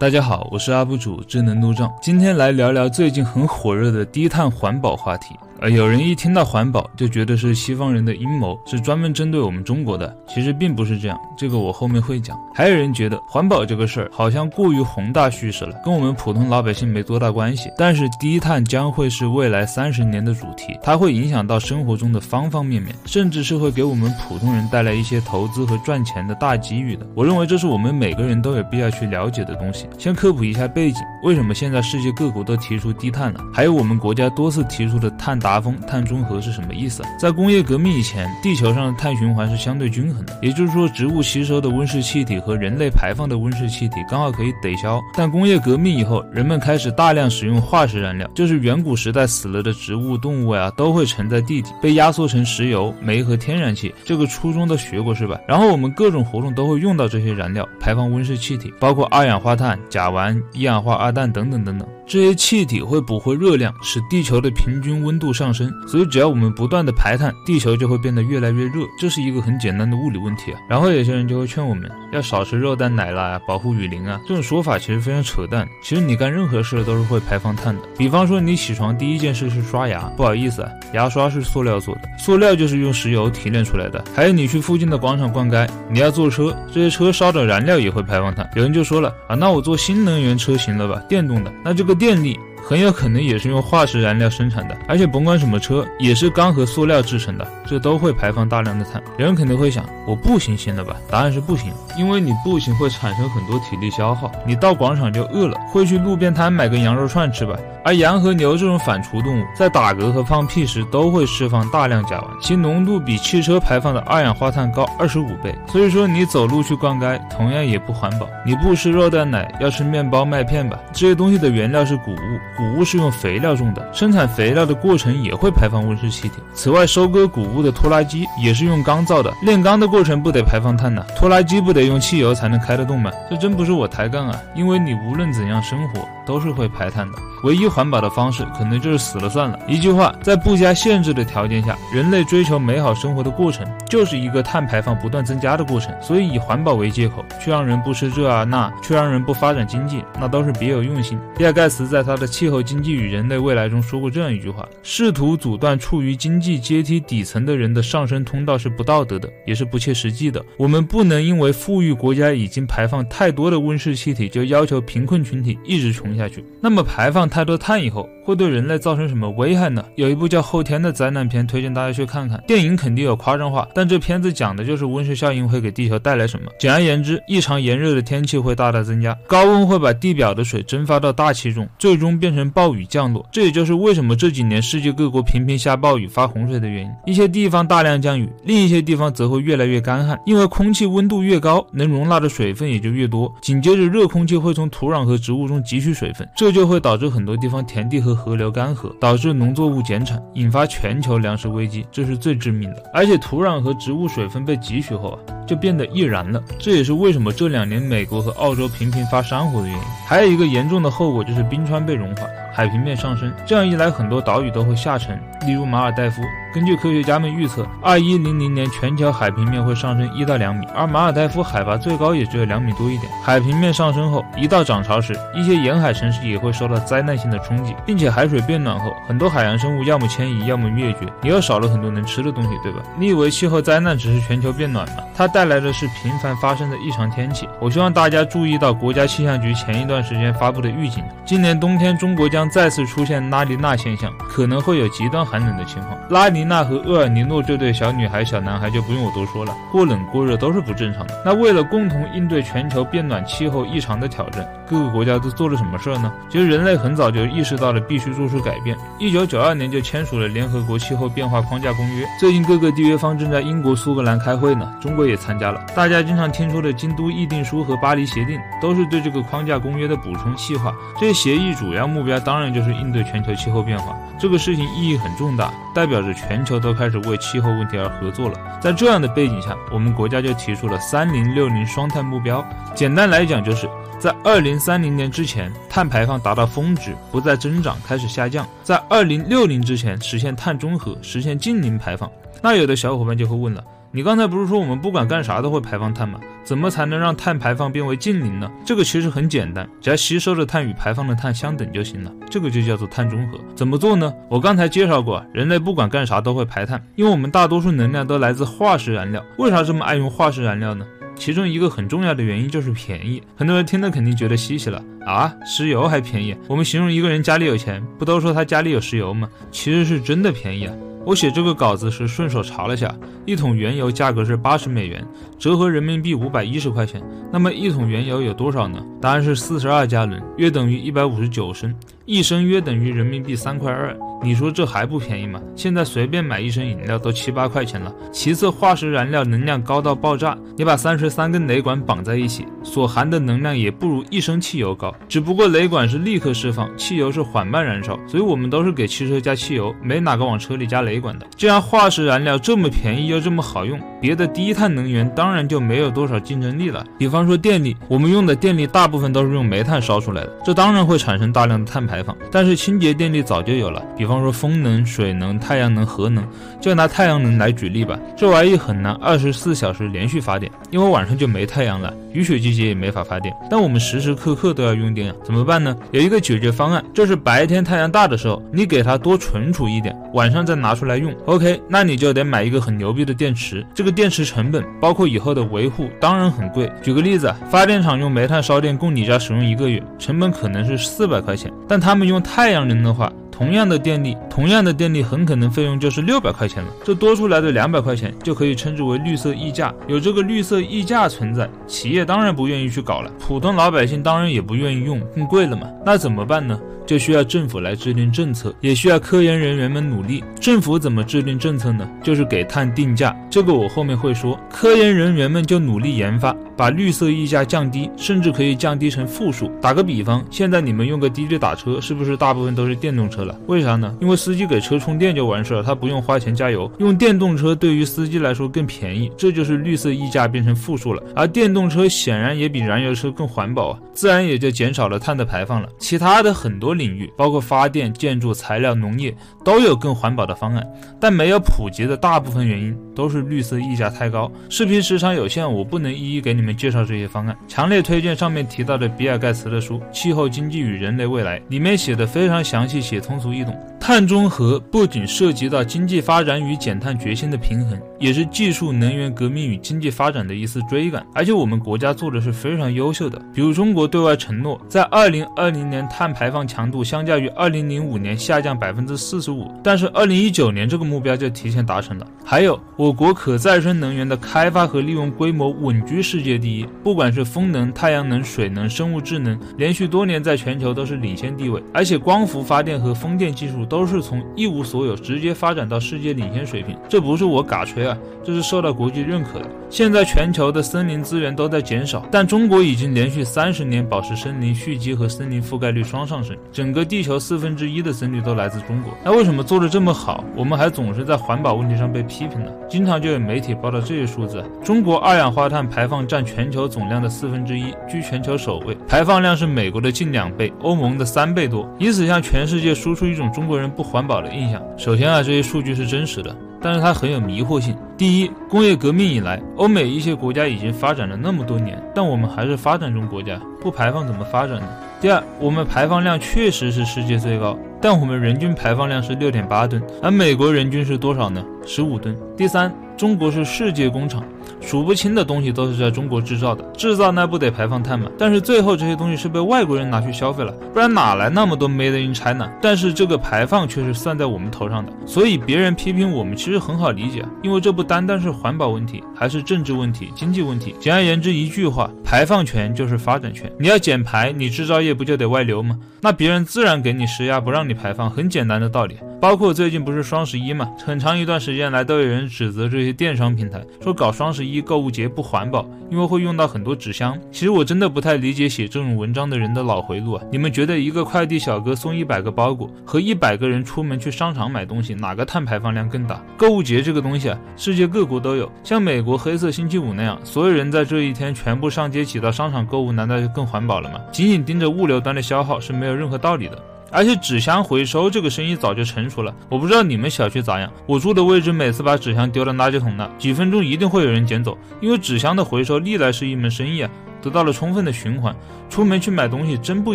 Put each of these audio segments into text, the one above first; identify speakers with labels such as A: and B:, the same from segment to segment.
A: 大家好，我是 UP 主智能路障，今天来聊聊最近很火热的低碳环保话题。呃，有人一听到环保就觉得是西方人的阴谋，是专门针对我们中国的。其实并不是这样，这个我后面会讲。还有人觉得环保这个事儿好像过于宏大叙事了，跟我们普通老百姓没多大关系。但是低碳将会是未来三十年的主题，它会影响到生活中的方方面面，甚至是会给我们普通人带来一些投资和赚钱的大机遇的。我认为这是我们每个人都有必要去了解的东西。先科普一下背景，为什么现在世界各国都提出低碳了？还有我们国家多次提出的碳达。达峰碳中和是什么意思？在工业革命以前，地球上的碳循环是相对均衡的，也就是说，植物吸收的温室气体和人类排放的温室气体刚好可以抵消。但工业革命以后，人们开始大量使用化石燃料，就是远古时代死了的植物、动物呀，都会沉在地底，被压缩成石油、煤和天然气。这个初中都学过是吧？然后我们各种活动都会用到这些燃料，排放温室气体，包括二氧化碳、甲烷、一氧化二氮等等等等。这些气体会捕获热量，使地球的平均温度上升。所以，只要我们不断的排碳，地球就会变得越来越热。这是一个很简单的物理问题啊。然后有些人就会劝我们要少吃肉蛋奶酪啊，保护雨林啊。这种说法其实非常扯淡。其实你干任何事都是会排放碳的。比方说，你起床第一件事是刷牙，不好意思啊，牙刷是塑料做的，塑料就是用石油提炼出来的。还有你去附近的广场逛街，你要坐车，这些车烧的燃料也会排放碳。有人就说了啊，那我坐新能源车行了吧，电动的，那这个。电力很有可能也是用化石燃料生产的，而且甭管什么车，也是钢和塑料制成的，这都会排放大量的碳。人肯定会想，我步行行了吧？答案是不行，因为你步行会产生很多体力消耗，你到广场就饿了，会去路边摊买根羊肉串吃吧。而羊和牛这种反刍动物，在打嗝和放屁时都会释放大量甲烷，其浓度比汽车排放的二氧化碳高二十五倍。所以说，你走路去逛街，同样也不环保。你不吃肉蛋奶，要吃面包麦片吧？这些东西的原料是谷物，谷物是用肥料种的，生产肥料的过程也会排放温室气体。此外，收割谷物的拖拉机也是用钢造的，炼钢的过程不得排放碳呢？拖拉机不得用汽油才能开得动吗？这真不是我抬杠啊，因为你无论怎样生活，都是会排碳的。唯一环保的方式，可能就是死了算了。一句话，在不加限制的条件下，人类追求美好生活的过程，就是一个碳排放不断增加的过程。所以，以环保为借口，去让人不吃这啊那，去让人不发展经济，那都是别有用心。比尔盖茨在他的《气候经济与人类未来》中说过这样一句话：试图阻断处于经济阶梯底层的人的上升通道是不道德的，也是不切实际的。我们不能因为富裕国家已经排放太多的温室气体，就要求贫困群体一直穷下下去。那么排放。太多碳以后会对人类造成什么危害呢？有一部叫《后天》的灾难片，推荐大家去看看。电影肯定有夸张化，但这片子讲的就是温室效应会给地球带来什么。简而言之，异常炎热的天气会大大增加，高温会把地表的水蒸发到大气中，最终变成暴雨降落。这也就是为什么这几年世界各国频频下暴雨、发洪水的原因。一些地方大量降雨，另一些地方则会越来越干旱，因为空气温度越高，能容纳的水分也就越多。紧接着，热空气会从土壤和植物中汲取水这就会导致。很多地方田地和河流干涸，导致农作物减产，引发全球粮食危机，这是最致命的。而且土壤和植物水分被汲取后啊，就变得易燃了。这也是为什么这两年美国和澳洲频频发山火的原因。还有一个严重的后果就是冰川被融化。海平面上升，这样一来，很多岛屿都会下沉，例如马尔代夫。根据科学家们预测，二一零零年全球海平面会上升一到两米，而马尔代夫海拔最高也只有两米多一点。海平面上升后，一到涨潮时，一些沿海城市也会受到灾难性的冲击，并且海水变暖后，很多海洋生物要么迁移，要么灭绝，你又少了很多能吃的东西，对吧？你以为气候灾难只是全球变暖吗？它带来的是频繁发生的异常天气。我希望大家注意到国家气象局前一段时间发布的预警，今年冬天中国将。再次出现拉尼娜现象，可能会有极端寒冷的情况。拉尼娜和厄尔尼诺这对小女孩、小男孩就不用我多说了，过冷过热都是不正常的。那为了共同应对全球变暖、气候异常的挑战，各个国家都做了什么事儿呢？其实人类很早就意识到了必须做出改变。一九九二年就签署了联合国气候变化框架公约。最近各个缔约方正在英国苏格兰开会呢，中国也参加了。大家经常听说的京都议定书和巴黎协定，都是对这个框架公约的补充细化。这些协议主要目标当然。就是应对全球气候变化，这个事情意义很重大，代表着全球都开始为气候问题而合作了。在这样的背景下，我们国家就提出了三零六零双碳目标。简单来讲，就是在二零三零年之前，碳排放达到峰值，不再增长，开始下降；在二零六零之前，实现碳中和，实现净零排放。那有的小伙伴就会问了。你刚才不是说我们不管干啥都会排放碳吗？怎么才能让碳排放变为净零呢？这个其实很简单，只要吸收的碳与排放的碳相等就行了，这个就叫做碳中和。怎么做呢？我刚才介绍过，人类不管干啥都会排碳，因为我们大多数能量都来自化石燃料。为啥这么爱用化石燃料呢？其中一个很重要的原因就是便宜。很多人听了肯定觉得稀奇了啊，石油还便宜？我们形容一个人家里有钱，不都说他家里有石油吗？其实是真的便宜啊。我写这个稿子时顺手查了下，一桶原油价格是八十美元，折合人民币五百一十块钱。那么一桶原油有多少呢？答案是四十二加仑，约等于一百五十九升，一升约等于人民币三块二。你说这还不便宜吗？现在随便买一升饮料都七八块钱了。其次，化石燃料能量高到爆炸，你把三十三根雷管绑在一起，所含的能量也不如一升汽油高。只不过雷管是立刻释放，汽油是缓慢燃烧，所以我们都是给汽车加汽油，没哪个往车里加雷管的。既然化石燃料这么便宜又这么好用，别的低碳能源当然就没有多少竞争力了。比方说电力，我们用的电力大部分都是用煤炭烧出来的，这当然会产生大量的碳排但是清洁电力早就有了，比。方说风能、水能、太阳能、核能，就拿太阳能来举例吧。这玩意很难二十四小时连续发电，因为晚上就没太阳了，雨雪季节也没法发电。但我们时时刻刻都要用电啊，怎么办呢？有一个解决方案，就是白天太阳大的时候，你给它多存储一点，晚上再拿出来用。OK，那你就得买一个很牛逼的电池。这个电池成本包括以后的维护，当然很贵。举个例子，发电厂用煤炭烧电供你家使用一个月，成本可能是四百块钱，但它他们用太阳能的话。同样的电力，同样的电力很可能费用就是六百块钱了。这多出来的两百块钱就可以称之为绿色溢价。有这个绿色溢价存在，企业当然不愿意去搞了，普通老百姓当然也不愿意用，更贵了嘛。那怎么办呢？就需要政府来制定政策，也需要科研人员们努力。政府怎么制定政策呢？就是给碳定价，这个我后面会说。科研人员们就努力研发，把绿色溢价降低，甚至可以降低成负数。打个比方，现在你们用个滴滴打车，是不是大部分都是电动车了？为啥呢？因为司机给车充电就完事儿，他不用花钱加油。用电动车对于司机来说更便宜，这就是绿色溢价变成负数了。而电动车显然也比燃油车更环保啊，自然也就减少了碳的排放了。其他的很多。领域包括发电、建筑材料、农业都有更环保的方案，但没有普及的大部分原因。都是绿色溢价太高。视频时长有限，我不能一一给你们介绍这些方案。强烈推荐上面提到的比尔盖茨的书《气候经济与人类未来》，里面写的非常详细且通俗易懂。碳中和不仅涉及到经济发展与减碳决心的平衡，也是技术能源革命与经济发展的一次追赶。而且我们国家做的是非常优秀的，比如中国对外承诺，在二零二零年碳排放强度相较于二零零五年下降百分之四十五，但是二零一九年这个目标就提前达成了。还有我我国可再生能源的开发和利用规模稳居世界第一，不管是风能、太阳能、水能、生物智能，连续多年在全球都是领先地位。而且光伏发电和风电技术。都是从一无所有直接发展到世界领先水平，这不是我嘎吹啊，这是受到国际认可的。现在全球的森林资源都在减少，但中国已经连续三十年保持森林蓄积和森林覆盖率双上升，整个地球四分之一的森林都来自中国。那为什么做的这么好，我们还总是在环保问题上被批评呢？经常就有媒体报道这些数字：中国二氧化碳排放占全球总量的四分之一，居全球首位，排放量是美国的近两倍，欧盟的三倍多，以此向全世界输出一种中国人不环保的印象。首先啊，这些数据是真实的。但是它很有迷惑性。第一，工业革命以来，欧美一些国家已经发展了那么多年，但我们还是发展中国家，不排放怎么发展呢？第二，我们排放量确实是世界最高，但我们人均排放量是六点八吨，而美国人均是多少呢？十五吨。第三，中国是世界工厂。数不清的东西都是在中国制造的，制造那不得排放碳吗？但是最后这些东西是被外国人拿去消费了，不然哪来那么多 Made in China？但是这个排放却是算在我们头上的，所以别人批评我们其实很好理解，因为这不单单是环保问题，还是政治问题、经济问题。简而言之，一句话，排放权就是发展权。你要减排，你制造业不就得外流吗？那别人自然给你施压，不让你排放，很简单的道理。包括最近不是双十一嘛，很长一段时间来都有人指责这些电商平台，说搞双十一购物节不环保，因为会用到很多纸箱。其实我真的不太理解写这种文章的人的脑回路啊！你们觉得一个快递小哥送一百个包裹，和一百个人出门去商场买东西，哪个碳排放量更大？购物节这个东西啊，世界各国都有，像美国黑色星期五那样，所有人在这一天全部上街挤到商场购物，难道就更环保了吗？仅仅盯着物流端的消耗是没有任何道理的。而且纸箱回收这个生意早就成熟了。我不知道你们小区咋样，我住的位置每次把纸箱丢到垃圾桶那，几分钟一定会有人捡走，因为纸箱的回收历来是一门生意啊。得到了充分的循环，出门去买东西真不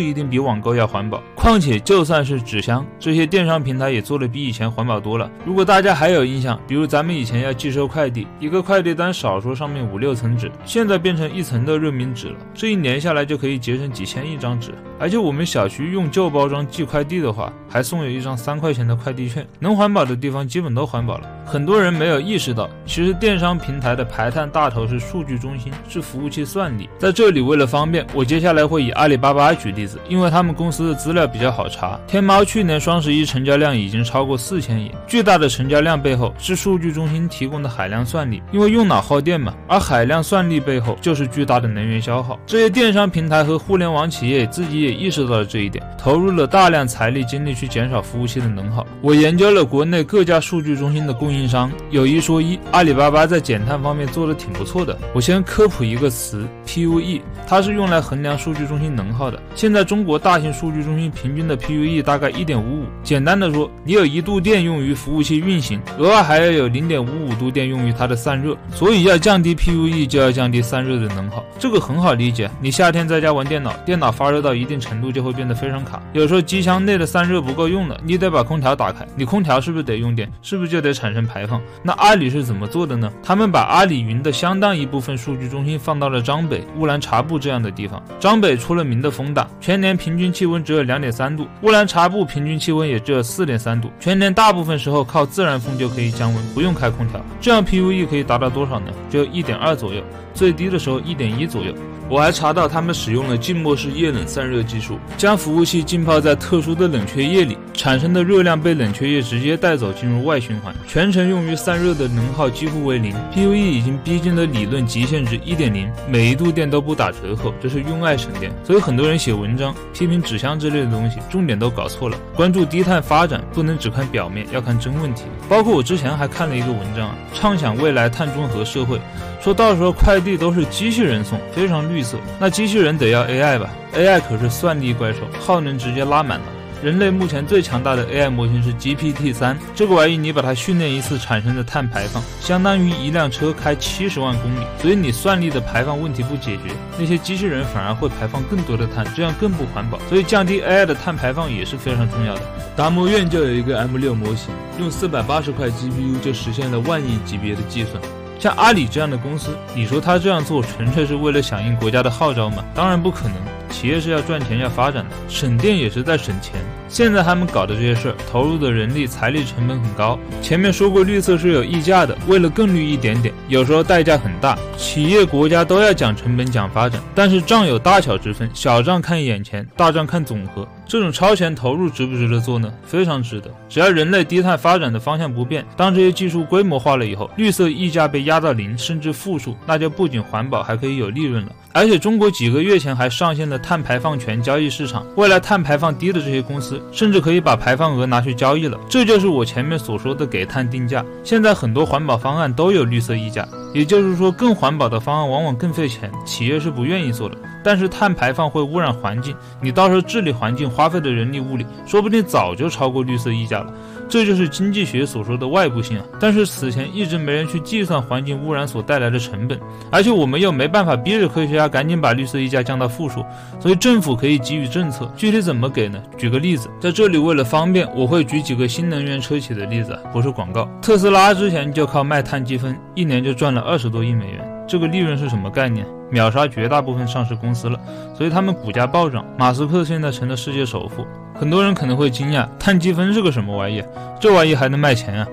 A: 一定比网购要环保。况且就算是纸箱，这些电商平台也做的比以前环保多了。如果大家还有印象，比如咱们以前要寄收快递，一个快递单少说上面五六层纸，现在变成一层的热敏纸了，这一年下来就可以节省几千一张纸。而且我们小区用旧包装寄快递的话，还送有一张三块钱的快递券。能环保的地方基本都环保了。很多人没有意识到，其实电商平台的排碳大头是数据中心，是服务器算力。在这里，为了方便，我接下来会以阿里巴巴举例子，因为他们公司的资料比较好查。天猫去年双十一成交量已经超过四千亿，巨大的成交量背后是数据中心提供的海量算力，因为用脑耗电嘛，而海量算力背后就是巨大的能源消耗。这些电商平台和互联网企业自己也意识到了这一点，投入了大量财力精力去减少服务器的能耗。我研究了国内各家数据中心的供应商，有一说一，阿里巴巴在减碳方面做的挺不错的。我先科普一个词，PUE。E，它是用来衡量数据中心能耗的。现在中国大型数据中心平均的 PUE 大概一点五五。简单的说，你有一度电用于服务器运行，额外还要有零点五五度电用于它的散热。所以要降低 PUE，就要降低散热的能耗。这个很好理解。你夏天在家玩电脑，电脑发热到一定程度就会变得非常卡。有时候机箱内的散热不够用了，你得把空调打开。你空调是不是得用电？是不是就得产生排放？那阿里是怎么做的呢？他们把阿里云的相当一部分数据中心放到了张北、乌兰察布。这样的地方，张北出了名的风大，全年平均气温只有两点三度，乌兰察布平均气温也只有四点三度，全年大部分时候靠自然风就可以降温，不用开空调，这样 PUE 可以达到多少呢？只有一点二左右，最低的时候一点一左右。我还查到，他们使用了静默式液冷散热技术，将服务器浸泡在特殊的冷却液里，产生的热量被冷却液直接带走，进入外循环，全程用于散热的能耗几乎为零。PUE 已经逼近了理论极限值一点零，每一度电都不打折扣，这是用爱省电。所以很多人写文章批评纸箱之类的东西，重点都搞错了。关注低碳发展，不能只看表面，要看真问题。包括我之前还看了一个文章啊，畅想未来碳中和社会，说到时候快递都是机器人送，非常绿。绿色，那机器人得要 AI 吧？AI 可是算力怪兽，耗能直接拉满了。人类目前最强大的 AI 模型是 GPT 三，这个玩意你把它训练一次产生的碳排放，相当于一辆车开七十万公里。所以你算力的排放问题不解决，那些机器人反而会排放更多的碳，这样更不环保。所以降低 AI 的碳排放也是非常重要的。达摩院就有一个 M 六模型，用四百八十块 GPU 就实现了万亿级别的计算。像阿里这样的公司，你说他这样做纯粹是为了响应国家的号召吗？当然不可能。企业是要赚钱、要发展的，省电也是在省钱。现在他们搞的这些事儿，投入的人力、财力成本很高。前面说过，绿色是有溢价的，为了更绿一点点，有时候代价很大。企业、国家都要讲成本、讲发展，但是账有大小之分，小账看眼前，大账看总和。这种超前投入值不值得做呢？非常值得。只要人类低碳发展的方向不变，当这些技术规模化了以后，绿色溢价被压到零甚至负数，那就不仅环保，还可以有利润了。而且中国几个月前还上线了碳排放权交易市场，未来碳排放低的这些公司，甚至可以把排放额拿去交易了。这就是我前面所说的给碳定价。现在很多环保方案都有绿色溢价，也就是说更环保的方案往往更费钱，企业是不愿意做的。但是碳排放会污染环境，你到时候治理环境花费的人力物力，说不定早就超过绿色溢价了。这就是经济学所说的外部性啊！但是此前一直没人去计算环境污染所带来的成本，而且我们又没办法逼着科学家赶紧把绿色溢价降到负数，所以政府可以给予政策，具体怎么给呢？举个例子，在这里为了方便，我会举几个新能源车企的例子，不是广告。特斯拉之前就靠卖碳积分，一年就赚了二十多亿美元，这个利润是什么概念？秒杀绝大部分上市公司了，所以他们股价暴涨。马斯克现在成了世界首富。很多人可能会惊讶，碳积分是个什么玩意？这玩意还能卖钱啊？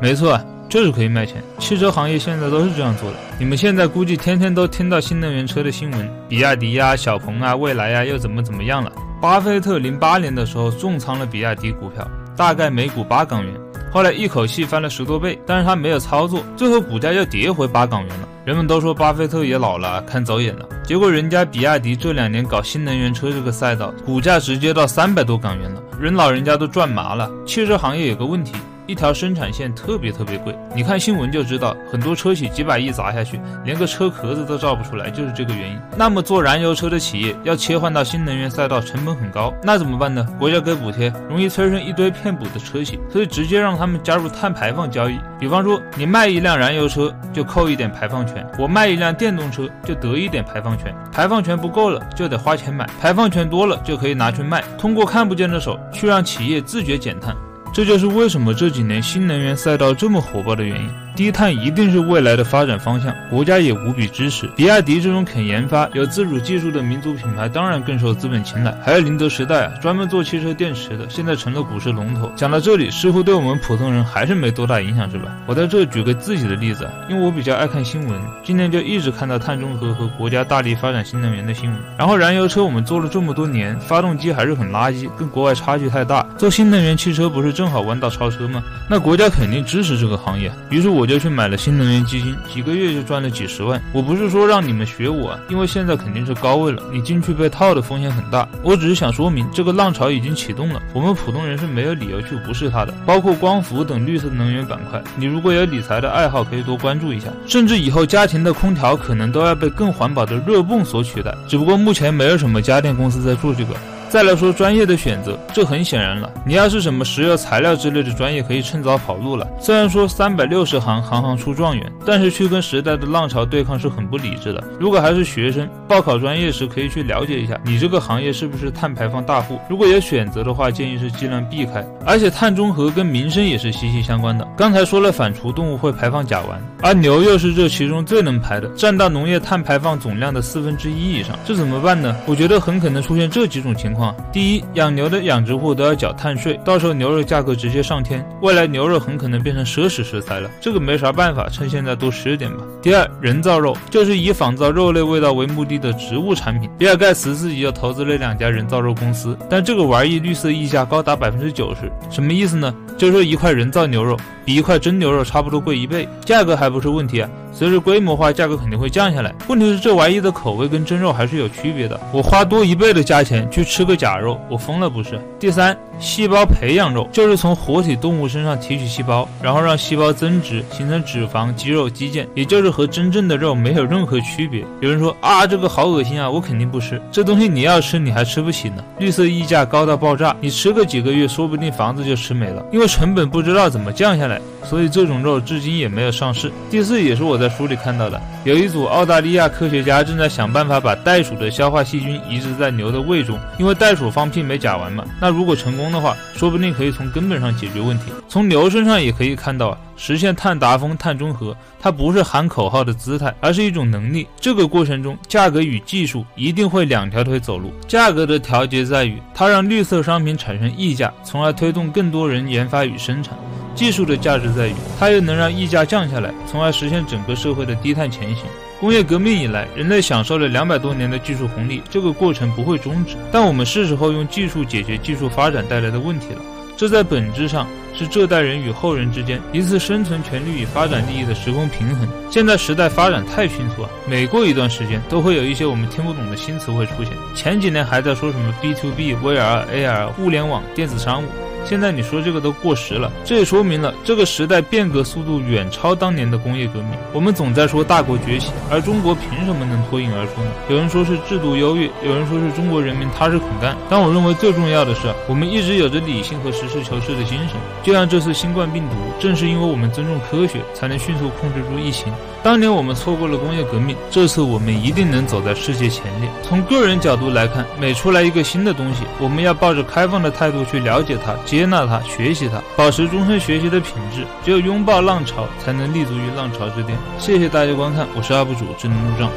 A: 没错，就是可以卖钱。汽车行业现在都是这样做的。你们现在估计天天都听到新能源车的新闻，比亚迪呀、小鹏啊、蔚来呀又怎么怎么样了？巴菲特零八年的时候重仓了比亚迪股票，大概每股八港元。后来一口气翻了十多倍，但是他没有操作，最后股价又跌回八港元了。人们都说巴菲特也老了，看走眼了。结果人家比亚迪这两年搞新能源车这个赛道，股价直接到三百多港元了，人老人家都赚麻了。汽车行业有个问题。一条生产线特别特别贵。你看新闻就知道，很多车企几百亿砸下去，连个车壳子都造不出来，就是这个原因。那么做燃油车的企业要切换到新能源赛道，成本很高，那怎么办呢？国家给补贴，容易催生一堆骗补的车企，所以直接让他们加入碳排放交易。比方说，你卖一辆燃油车就扣一点排放权，我卖一辆电动车就得一点排放权。排放权不够了，就得花钱买；排放权多了，就可以拿去卖。通过看不见的手去让企业自觉减碳，这就是为什么这几年新能源赛道这么火爆的原因。低碳一定是未来的发展方向，国家也无比支持。比亚迪这种肯研发、有自主技术的民族品牌，当然更受资本青睐。还有宁德时代啊，专门做汽车电池的，现在成了股市龙头。讲到这里，似乎对我们普通人还是没多大影响，是吧？我在这举个自己的例子，因为我比较爱看新闻，今年就一直看到碳中和和国家大力发展新能源的新闻。然后燃油车我们做了这么多年，发动机还是很垃圾，跟国外差距太大。做新能源汽车不是正好弯道超车吗？那国家肯定支持这个行业，于是我。就去买了新能源基金，几个月就赚了几十万。我不是说让你们学我，因为现在肯定是高位了，你进去被套的风险很大。我只是想说明，这个浪潮已经启动了，我们普通人是没有理由去无视它的。包括光伏等绿色能源板块，你如果有理财的爱好，可以多关注一下。甚至以后家庭的空调可能都要被更环保的热泵所取代，只不过目前没有什么家电公司在做这个。再来说专业的选择，这很显然了。你要是什么石油材料之类的专业，可以趁早跑路了。虽然说三百六十行，行行出状元，但是去跟时代的浪潮对抗是很不理智的。如果还是学生，报考专业时可以去了解一下，你这个行业是不是碳排放大户。如果有选择的话，建议是尽量避开。而且碳中和跟民生也是息息相关的。刚才说了，反刍动物会排放甲烷，而牛又是这其中最能排的，占到农业碳排放总量的四分之一以上。这怎么办呢？我觉得很可能出现这几种情况。第一，养牛的养殖户都要缴碳税，到时候牛肉价格直接上天，未来牛肉很可能变成奢侈食材了。这个没啥办法，趁现在多吃点吧。第二，人造肉就是以仿造肉类味道为目的的植物产品。比尔盖茨自己就投资了两家人造肉公司，但这个玩意绿色溢价高达百分之九十，什么意思呢？就是说一块人造牛肉比一块真牛肉差不多贵一倍，价格还不是问题啊。随着规模化，价格肯定会降下来。问题是这玩意的口味跟真肉还是有区别的。我花多一倍的价钱去吃个假肉，我疯了不是？第三，细胞培养肉就是从活体动物身上提取细胞，然后让细胞增殖，形成脂肪、肌肉、肌腱，也就是和真正的肉没有任何区别。有人说啊，这个好恶心啊，我肯定不吃。这东西你要吃，你还吃不起呢。绿色溢价高到爆炸，你吃个几个月，说不定房子就吃没了，因为成本不知道怎么降下来，所以这种肉至今也没有上市。第四，也是我在。书里看到的，有一组澳大利亚科学家正在想办法把袋鼠的消化细菌移植在牛的胃中，因为袋鼠放屁没甲烷嘛。那如果成功的话，说不定可以从根本上解决问题。从牛身上也可以看到啊，实现碳达峰、碳中和，它不是喊口号的姿态，而是一种能力。这个过程中，价格与技术一定会两条腿走路。价格的调节在于，它让绿色商品产生溢价，从而推动更多人研发与生产。技术的价值在于，它又能让溢价降下来，从而实现整个社会的低碳前行。工业革命以来，人类享受了两百多年的技术红利，这个过程不会终止。但我们是时候用技术解决技术发展带来的问题了。这在本质上是这代人与后人之间一次生存权利与发展利益的时空平衡。现在时代发展太迅速了，每过一段时间都会有一些我们听不懂的新词汇出现。前几年还在说什么 B to B、VR、AR、物联网、电子商务。现在你说这个都过时了，这也说明了这个时代变革速度远超当年的工业革命。我们总在说大国崛起，而中国凭什么能脱颖而出呢？有人说是制度优越，有人说是中国人民踏实肯干。但我认为最重要的是，我们一直有着理性和实事求是的精神。就像这次新冠病毒，正是因为我们尊重科学，才能迅速控制住疫情。当年我们错过了工业革命，这次我们一定能走在世界前列。从个人角度来看，每出来一个新的东西，我们要抱着开放的态度去了解它。接纳它，学习它，保持终身学习的品质。只有拥抱浪潮，才能立足于浪潮之巅。谢谢大家观看，我是 UP 主智能路障。